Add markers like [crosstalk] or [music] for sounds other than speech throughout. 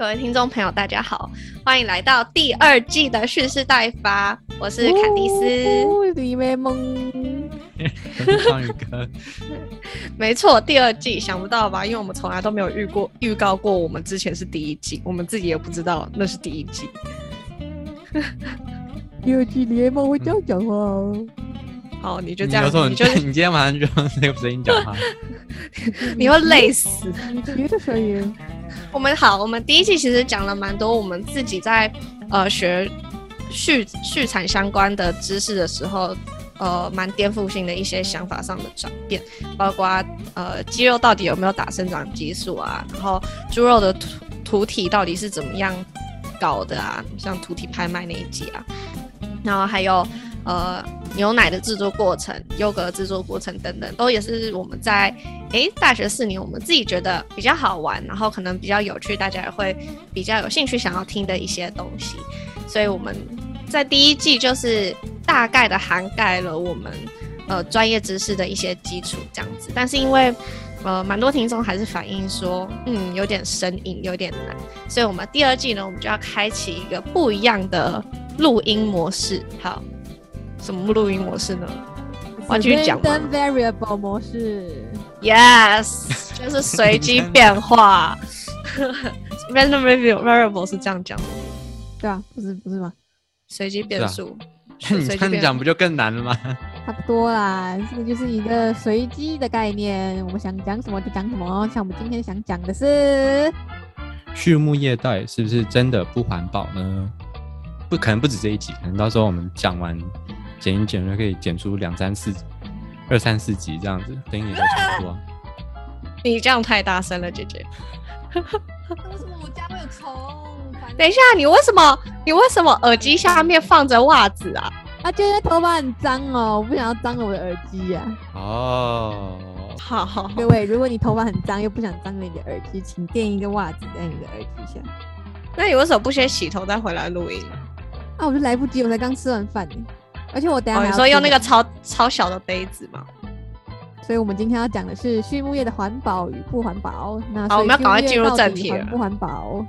各位听众朋友，大家好，欢迎来到第二季的蓄势待发，我是坎迪斯，李美梦，没错，第二季想不到吧？因为我们从来都没有预过预告过，我们之前是第一季，我们自己也不知道那是第一季。[laughs] 第二季李美梦会这样讲话哦，好，你就这样，你有种你就你今天晚上就用 [laughs] 那个声音讲话，[laughs] 你会累死。你别的声音，我们好，我们第一季其实讲了蛮多我们自己在呃学畜畜产相关的知识的时候，呃，蛮颠覆性的一些想法上的转变，包括呃鸡肉到底有没有打生长激素啊，然后猪肉的土土体到底是怎么样搞的啊，像土体拍卖那一集啊，然后还有呃牛奶的制作过程、优格制作过程等等，都也是我们在诶大学四年我们自己觉得比较好玩，然后可能比较有趣，大家也会比较有兴趣想要听的一些东西。所以我们在第一季就是大概的涵盖了我们呃专业知识的一些基础这样子，但是因为呃蛮多听众还是反映说，嗯有点生硬，有点难，所以我们第二季呢，我们就要开启一个不一样的录音模式。好，什么录音模式呢？我要继续讲吗 Random variable 模式，Yes，[laughs] 就是随机变化。[laughs] Random variable 是这样讲的，对啊，不是不是吗？随机变数。[laughs] 你这样讲不就更难了吗？差不多啦，这个就是一个随机的概念，我们想讲什么就讲什么。像我们今天想讲的是，畜牧业到底是不是真的不环保呢？不可能不止这一集，可能到时候我们讲完剪一剪就可以剪出两三四、二三四集这样子，等也就差不多。[laughs] 你这样太大声了，姐姐。[laughs] 为什么我家会有虫？等一下，你为什么你为什么耳机下面放着袜子啊？啊，今天头发很脏哦，我不想要脏了我的耳机呀、哦，好好，各位，如果你头发很脏又不想脏了你的耳机，请垫一个袜子在你的耳机下。那你为什么不先洗头再回来录音？啊，我就来不及，我才刚吃完饭呢，而且我等下哦，你说用那个超超小的杯子嘛？所以我们今天要讲的是畜牧业的环保与不环保。那好我们要赶快进入正题不环保？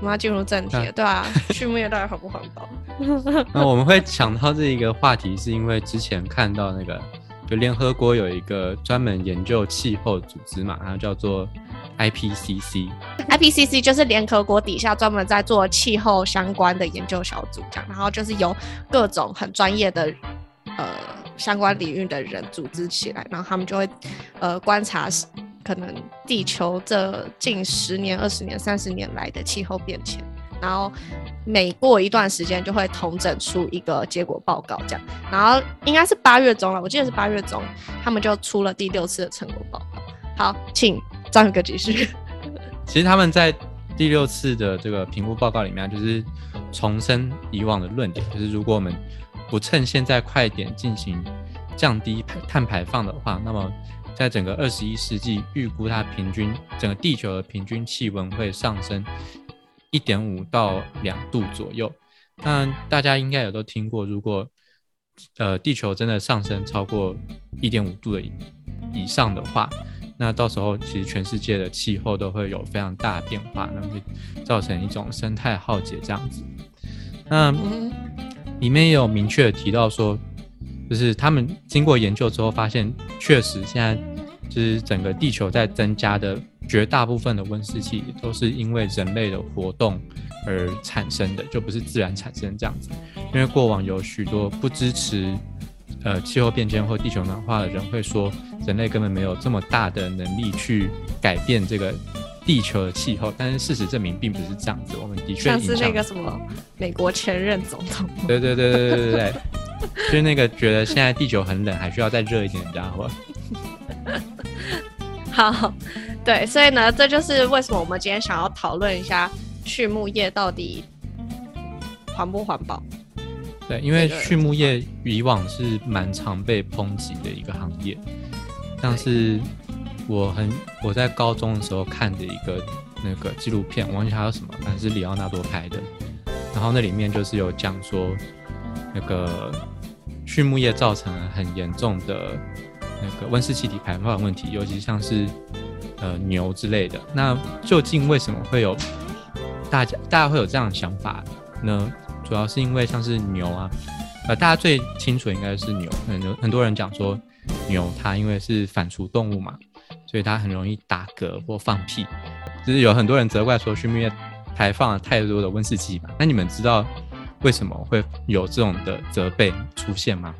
我们要进入正题了，对啊，畜牧业到底环不环保？[laughs] 那我们会想到这一个话题，是因为之前看到那个，就联合国有一个专门研究气候组织嘛，它叫做 IPCC。IPCC 就是联合国底下专门在做气候相关的研究小组，这样，然后就是由各种很专业的呃相关领域的人组织起来，然后他们就会呃观察可能地球这近十年、二十年、三十年来的气候变迁，然后每过一段时间就会统整出一个结果报告，这样，然后应该是八月中了，我记得是八月中，他们就出了第六次的成果报告。好，请张宇哥继续。其实他们在第六次的这个评估报告里面，就是重申以往的论点，就是如果我们不趁现在快点进行降低碳排放的话，那么在整个二十一世纪，预估它平均整个地球的平均气温会上升一点五到两度左右。那大家应该也都听过，如果呃地球真的上升超过一点五度的以上的话，那到时候其实全世界的气候都会有非常大的变化，那会造成一种生态浩劫这样子。那嗯里面也有明确的提到说，就是他们经过研究之后发现，确实现在就是整个地球在增加的绝大部分的温室气体都是因为人类的活动而产生的，就不是自然产生这样子。因为过往有许多不支持呃气候变迁或地球暖化的人会说，人类根本没有这么大的能力去改变这个地球的气候，但是事实证明并不是这样子，我们的确像是那个什么美国前任总统，对对对对对对对，就是那个觉得现在地球很冷，还需要再热一点的家伙。[laughs] 好，对，所以呢，这就是为什么我们今天想要讨论一下畜牧业到底环不环保。对，因为畜牧业以往是蛮常被抨击的一个行业，像是我很我在高中的时候看的一个那个纪录片，我忘记它叫什么，反正是里奥纳多拍的。然后那里面就是有讲说，那个畜牧业造成了很严重的那个温室气体排放问题，尤其像是呃牛之类的。那究竟为什么会有大家大家会有这样的想法呢？主要是因为像是牛啊，呃，大家最清楚应该是牛，很多很多人讲说牛它因为是反刍动物嘛，所以它很容易打嗝或放屁，就是有很多人责怪说畜牧业排放了太多的温室气体嘛。那你们知道为什么会有这种的责备出现吗？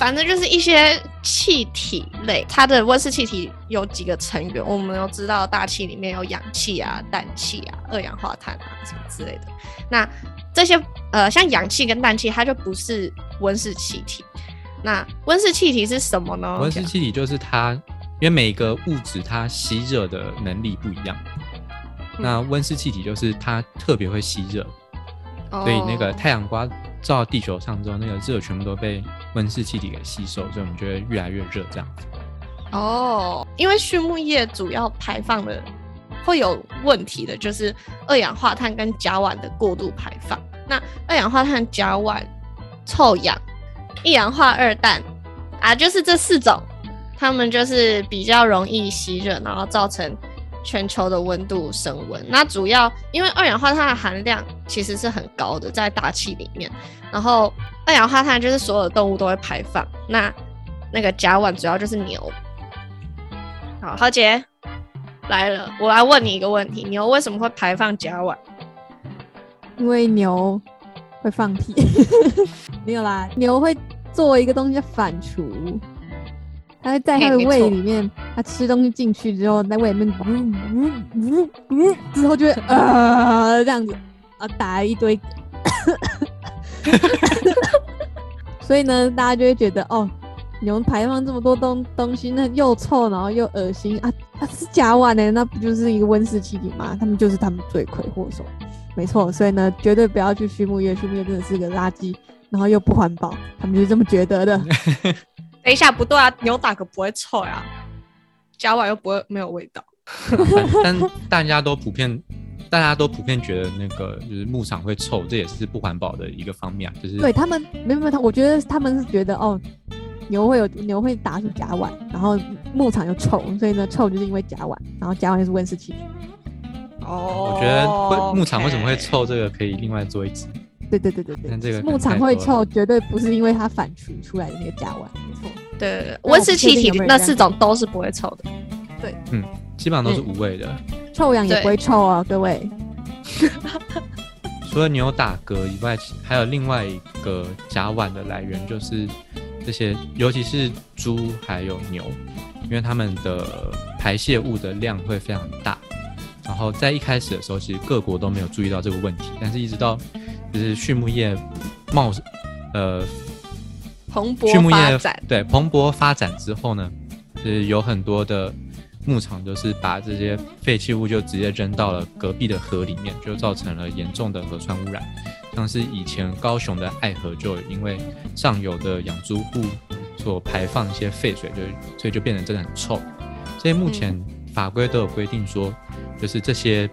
反正就是一些气体类，它的温室气体有几个成员，我们都知道，大气里面有氧气啊、氮气啊、二氧化碳啊什么之类的。那这些呃，像氧气跟氮气，它就不是温室气体。那温室气体是什么呢？温室气体就是它，因为每个物质它吸热的能力不一样。那温室气体就是它特别会吸热，所以那个太阳光照地球上之后，那个热全部都被温室气体给吸收，所以我们就会越来越热这样子。哦，因为畜牧业主要排放的会有问题的，就是二氧化碳跟甲烷的过度排放。那二氧化碳、甲烷、臭氧、一氧化二氮啊，就是这四种，它们就是比较容易吸热，然后造成全球的温度升温。那主要因为二氧化碳的含量其实是很高的，在大气里面，然后二氧化碳就是所有的动物都会排放。那那个甲烷主要就是牛。好，豪杰来了，我来问你一个问题：牛为什么会排放甲烷？因为牛会放屁，[laughs] 没有啦，牛会做一个东西反刍，它会在它的胃里面，它吃东西进去之后，在胃里面呜呜呜呜，之后就会啊这样子啊打了一堆，[laughs] 所以呢，大家就会觉得哦。你们排放这么多东东西，那又臭，然后又恶心啊！它是甲烷呢，那不就是一个温室气体吗？他们就是他们罪魁祸首，没错。所以呢，绝对不要去畜牧业，畜牧业真的是个垃圾，然后又不环保，他们就是这么觉得的。[laughs] 等一下，不对啊，牛打可不会臭呀，甲烷又不会没有味道。但大家都普遍，大家都普遍觉得那个就是牧场会臭，这也是不环保的一个方面啊。就是对他们，没有没有他，我觉得他们是觉得哦。牛会有牛会打出甲烷，然后牧场又臭，所以呢臭就是因为甲烷，然后甲烷就是温室气体。哦，我觉得会牧场为什么会臭，这个可以另外做一集。对对对对对，但这个牧场会臭，绝对不是因为它反刍出来的那个甲烷，没错。对，温室气体那四种都是不会臭的。对，嗯，基本上都是无味的。臭氧也不会臭啊，各位。[laughs] 除了牛打嗝以外，还有另外一个甲烷的来源就是。这些，尤其是猪还有牛，因为它们的排泄物的量会非常大。然后在一开始的时候，其实各国都没有注意到这个问题，但是一直到就是畜牧业冒呃蓬勃发展，对蓬勃发展之后呢，就是有很多的牧场就是把这些废弃物就直接扔到了隔壁的河里面，就造成了严重的河川污染。像是以前高雄的爱河，就因为上游的养猪户所排放一些废水，就所以就变得真的很臭。所以目前法规都有规定说，就是这些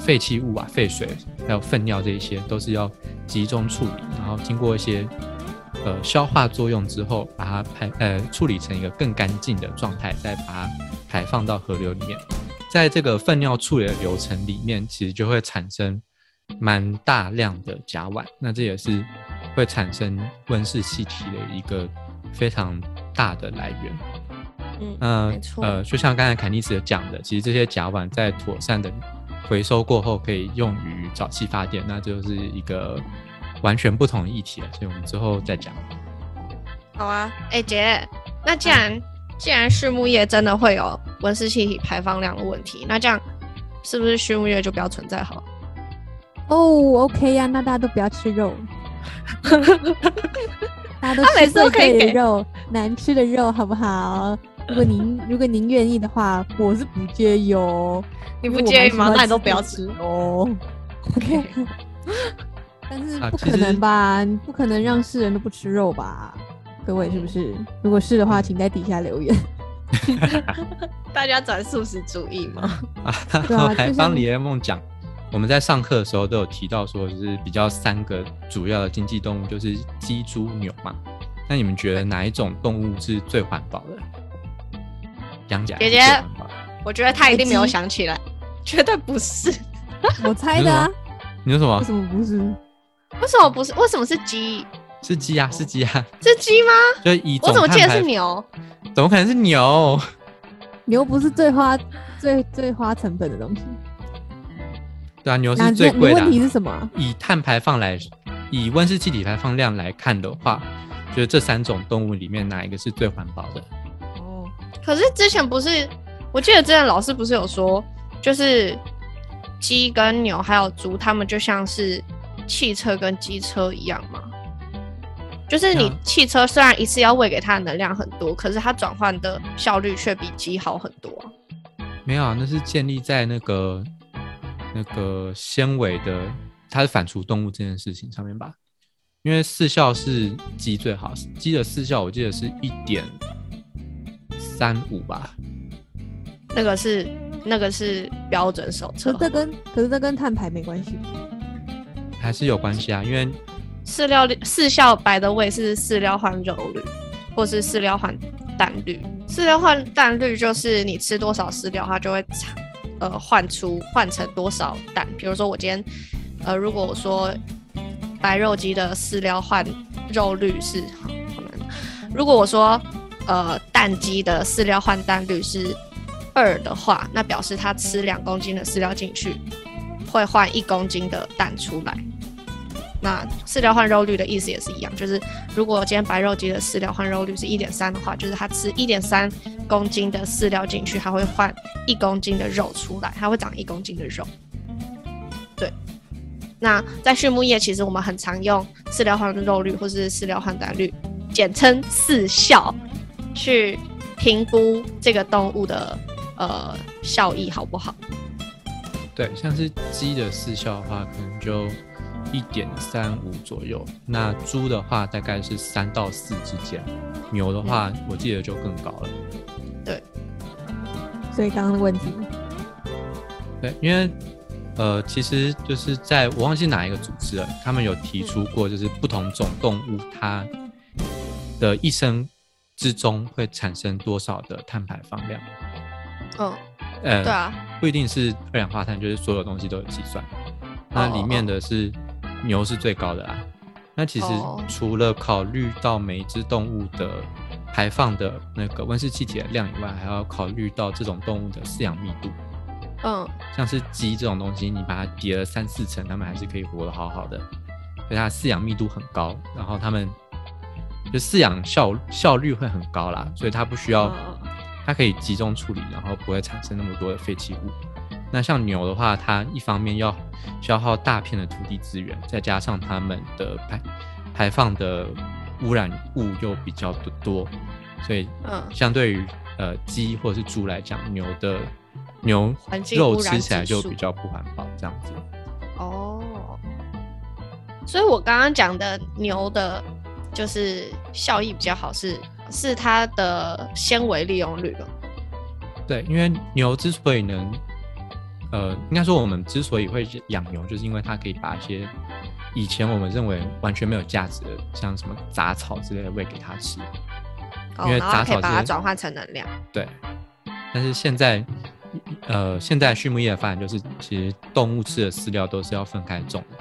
废弃物啊、废水还有粪尿这一些，都是要集中处理，然后经过一些呃消化作用之后，把它排呃处理成一个更干净的状态，再把它排放到河流里面。在这个粪尿处理的流程里面，其实就会产生。蛮大量的甲烷，那这也是会产生温室气体的一个非常大的来源。嗯，没错。呃，就像刚才凯尼斯讲的，其实这些甲烷在妥善的回收过后，可以用于沼气发电，那就是一个完全不同的议题了。所以我们之后再讲。好啊，哎姐，那既然既然畜牧业真的会有温室气体排放量的问题，那这样是不是畜牧业就不要存在好？哦，OK 呀，那大家都不要吃肉。[laughs] 大家都吃最贵的肉，难吃的肉，好不好？如果您如果您愿意的话，我是不介意哦。你不介意吗？那你都不要吃哦。OK。[laughs] 但是不可能吧？你不可能让世人都不吃肉吧？各位是不是？如果是的话，请在底下留言。[laughs] 大家转素食主义吗？[laughs] 啊，我还帮李彦梦讲。我们在上课的时候都有提到说，就是比较三个主要的经济动物，就是鸡、猪、牛嘛。那你们觉得哪一种动物是最环保的？姐姐，我觉得他一定没有想起来，[laughs] 绝对不是。[laughs] 我猜的啊，你说什么为？什么不是？为什么不是？为什么是鸡？是鸡啊，是鸡啊，是鸡吗？就以我怎么记得是牛？怎么可能是牛？牛不是最花最最花成本的东西。对啊，牛是最那你问贵的啊、题是什么啊？以碳排放来，以温室气体排放量来看的话，就是这三种动物里面哪一个是最环保的？哦，可是之前不是，我记得之前老师不是有说，就是鸡跟牛还有猪，它们就像是汽车跟机车一样吗？就是你嗯汽车虽然一次要喂给它的能量很多，可是它转换的效率却比鸡好很多啊、没有啊，那是建立在那个那个纤维的，它是反刍动物这件事情上面吧？因为四效是鸡最好，鸡的四效我记得是一点三五吧？那个是那个是标准手册可是，这跟可是这跟碳排没关系。还是有关系啊？因为饲料率饲料白的位是饲料换肉率，或是饲料换蛋率。饲料换蛋率就是你吃多少饲料，它就会产呃换出换成多少蛋。比如说我今天呃，如果我说白肉鸡的饲料换肉率是好好难，如果我说呃蛋鸡的饲料换蛋率是二的话，那表示它吃两公斤的饲料进去，会换一公斤的蛋出来。那饲料换肉率的意思也是一样，就是如果今天白肉鸡的饲料换肉率是一点三的话，就是它吃一点三公斤的饲料进去，它会换一公斤的肉出来，它会长一公斤的肉。对，那在畜牧业，其实我们很常用饲料换肉率或是饲料换蛋率，简称饲效，去评估这个动物的呃效益好不好。对，像是鸡的四效的话，可能就一点三五左右。那猪的话大概是三到四之间，牛的话我记得就更高了。对所以刚刚的问题，对，因为呃，其实就是在我忘记哪一个组织了，他们有提出过，就是不同种动物它的一生之中会产生多少的碳排放量。嗯，呃，对啊，不一定是二氧化碳，就是所有东西都有计算。那里面的是牛是最高的啦。那其实哦除了考虑到每一只动物的排放的那个温室气体的量以外，还要考虑到这种动物的饲养密度。嗯，像是鸡这种东西，你把它叠了三四层，它们还是可以活得好好的，所以它的饲养密度很高，然后它们就饲养效效率会很高啦，所以它不需要，嗯它可以集中处理，然后不会产生那么多的废弃物。那像牛的话，它一方面要消耗大片的土地资源，再加上它们的排排放的污染物又比较的多，所以嗯相对于呃鸡或者是猪来讲，牛的牛肉吃起来就比较不环保，这样子。哦，所以我刚刚讲的牛的，就是效益比较好是，是它的纤维利用率了。对，因为牛之所以能，呃，应该说我们之所以会养牛，就是因为它可以把一些以前我们认为完全没有价值的，像什么杂草之类的喂给它吃。哦，因为杂草是把它转换成能量。对，但是现在，呃，现在畜牧业的发展就是，其实动物吃的饲料都是要分开种的，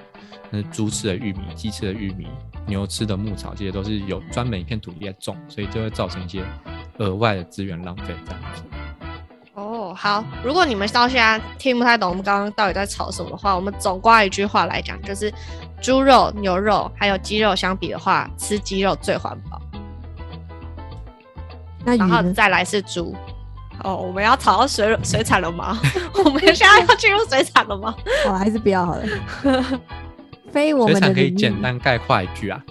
那猪吃的玉米、鸡吃的玉米、牛吃的牧草，这些都是有专门一片土地在种，所以就会造成一些额外的资源浪费这样子。哦，好，如果你们到现在听不太懂我们刚刚到底在吵什么的话，我们总挂一句话来讲，就是猪肉、牛肉还有鸡肉相比的话，吃鸡肉最环保，那？然后再来是猪。哦，我们要吵到水水产了吗？[laughs] 我们现在要进入水产了吗？好，还是不要好了。[laughs] 非我们的水产可以简单概括一句啊，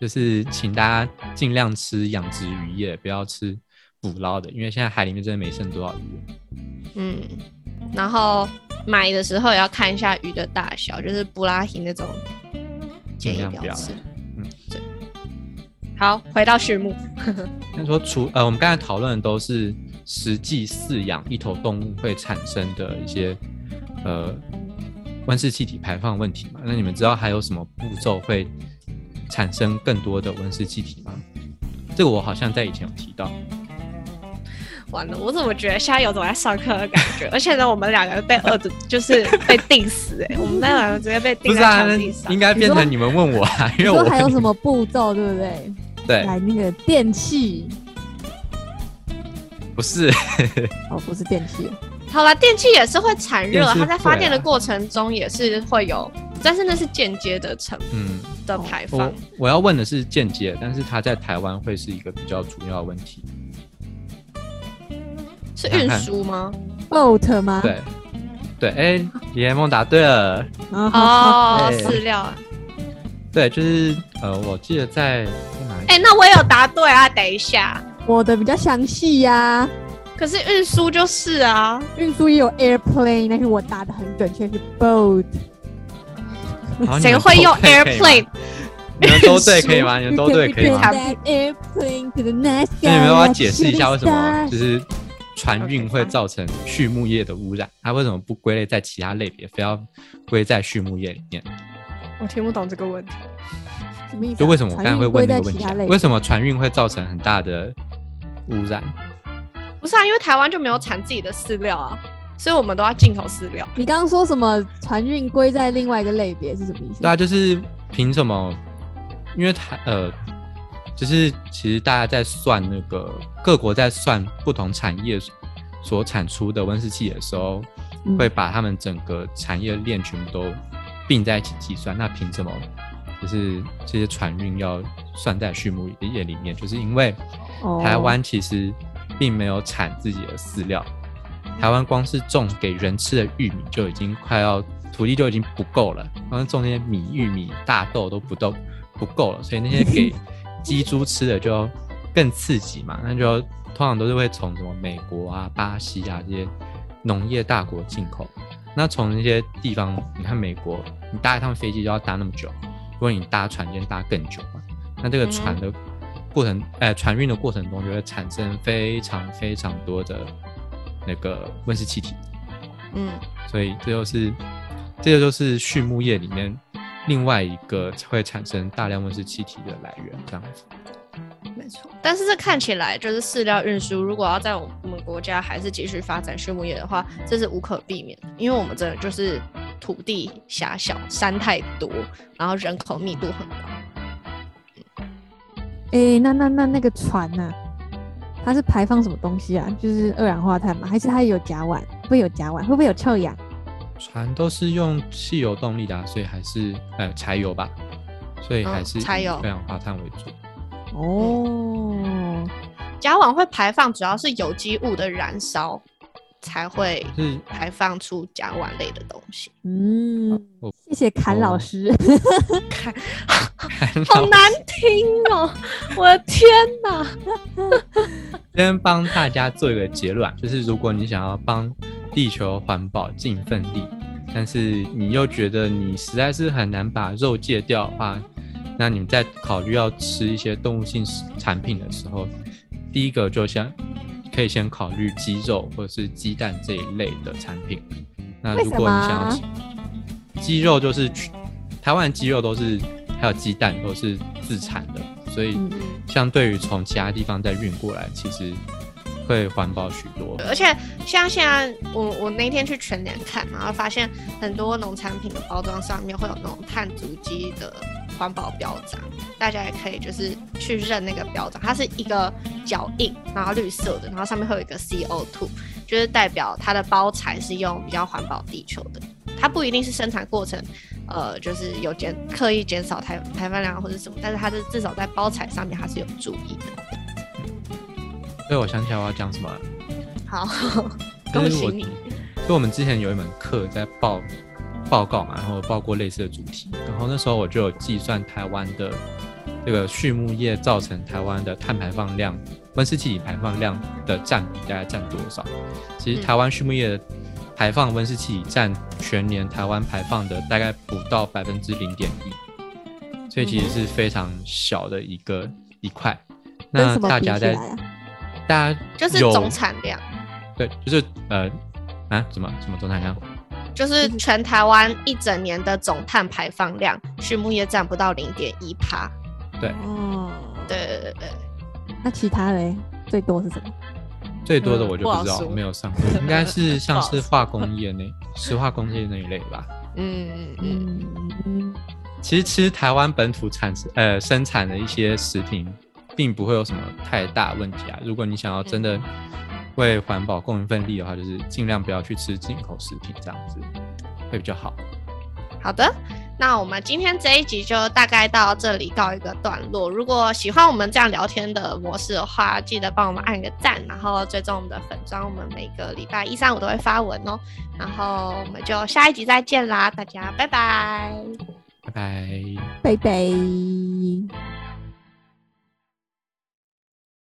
就是请大家尽量吃养殖渔业，不要吃捕捞的，因为现在海里面真的没剩多少鱼。嗯，然后买的时候也要看一下鱼的大小，就是布拉提那种，尽量不要吃。嗯，对。好，回到序幕。[laughs] 那说除呃，我们刚才讨论的都是实际饲养一头动物会产生的一些呃温室气体排放问题嘛？那你们知道还有什么步骤会产生更多的温室气体吗？这个我好像在以前有提到。完了，我怎么觉得现在有种在上课的感觉？而且呢，我们两个被饿着，就是被定死哎、我们那两个直接被定在。应该变成你们问我啊，因为我说还有什么步骤，对不对？对，来那个电器，不是 [laughs] 哦，不是电器，好了，电器也是会产热，它在发电的过程中也是会有，但是那是间接的成嗯，的排放我。我要问的是间接，但是它在台湾会是一个比较主要的问题。是运输吗？boat 吗？对，对，哎，李彦梦答对了。哦，饲料啊。对，就是呃，我记得在在哪里？哎、那我也有答对啊！等一下，我的比较详细呀，可是运输就是啊，运输也有 airplane，但是我答的很准确是 boat。谁会用 airplane？你们都对 [laughs] 可以吗？你们都对可以吗？airplane to the next 那你们要不要解释一下为什么就是船运会造成畜牧业的污染？它为什么不归类在其他类别，非要归在畜牧业里面？我听不懂这个问题。什么意思啊？就为什么我刚才会问这个问题、为什么船运会造成很大的污染？不是啊，因为台湾就没有产自己的饲料啊，所以我们都要进口饲料。你刚刚说什么船运归在另外一个类别是什么意思？对啊，就是凭什么？因为台呃，就是其实大家在算那个各国在算不同产业所产出的温室气体的时候，嗯会把他们整个产业链全部都并在一起计算。那凭什么就是这些船运要算在畜牧业里面？就是因为哦台湾其实并没有产自己的饲料，台湾光是种给人吃的玉米就已经快要土地就已经不够了，光是种那些米、玉米、大豆都不都不够了，所以那些给鸡、猪吃的就更刺激嘛，那就通常都是会从什么美国啊、巴西啊这些农业大国进口。那从那些地方，你看美国，你搭一趟飞机就要搭那么久，如果你搭船，就搭更久嘛。那这个船的过程，呃，船运的过程中就会产生非常非常多的那个温室气体，嗯，所以这就是这个就是畜牧业里面另外一个会产生大量温室气体的来源，这样子。没错。但是这看起来就是饲料运输，如果要在我们国家还是继续发展畜牧业的话，这是无可避免的，因为我们真的就是土地狭小，山太多，然后人口密度很高。哎、那那那那个船呢、它是排放什么东西啊？就是二氧化碳吗？还是它有甲烷？会不会有甲烷？会不会有臭氧？船都是用汽油动力的、啊，所以还是呃柴油吧，所以还嗯是以柴油二氧化碳为主。哦，甲烷会排放，主要是有机物的燃烧才会是排放出甲烷类的东西。嗯，谢谢侃老哦师。[laughs] 好难听哦！我的天哪！[laughs] 先帮大家做一个结论啊，就是如果你想要帮地球环保尽份力，但是你又觉得你实在是很难把肉戒掉的话，那你在考虑要吃一些动物性产品的时候，第一个就先可以先考虑鸡肉或者是鸡蛋这一类的产品。那如果你想要鸡肉，就是台湾鸡肉都是还有鸡蛋都是自产的，所以嗯相对于从其他地方再运过来，其实会环保许多。而且像现在我我那天去全年看，然后发现很多农产品的包装上面会有那种碳足迹的环保标章，大家也可以就是去认那个标章，它是一个脚印，然后绿色的，然后上面会有一个 CO2，就是代表它的包材是用比较环保地球的。它不一定是生产过程，呃，就是有减刻意减少排排放量或者什么，但是它是至少在包材上面它是有注意的。所以我想起来我要讲什么了，好，[laughs] 恭喜你。就我们之前有一门课在报报告嘛，然后报过类似的主题，然后那时候我就有计算台湾的这个畜牧业造成台湾的碳排放量、温室气体排放量的占比大概占多少。其实嗯台湾畜牧业的排放温室气体占全年台湾排放的大概不到百分之零点一，所以其实是非常小的一个一块。那大家在啊？大家就是有总产量，对，就是呃啊什么什么总产量？就是全台湾一整年的总碳排放量，畜牧业占不到零点一趴。对，哦，对对对对，那其他嘞最多是什么？最多的嗯我就不知道，没有上过，应该是像是化工业那、石化工业那一类吧。嗯嗯嗯，嗯嗯，其实吃台湾本土产呃生产的一些食品，并不会有什么太大问题啊。如果你想要真的为环保贡一份力的话，就是尽量不要去吃进口食品，这样子会比较好。好的。那我们今天这一集就大概到这里告一个段落。如果喜欢我们这样聊天的模式的话，记得帮我们按个赞，然后追踪我们的粉砖，我们每个礼拜一、三、五都会发文哦。然后我们就下一集再见啦，大家拜拜。拜拜。拜拜。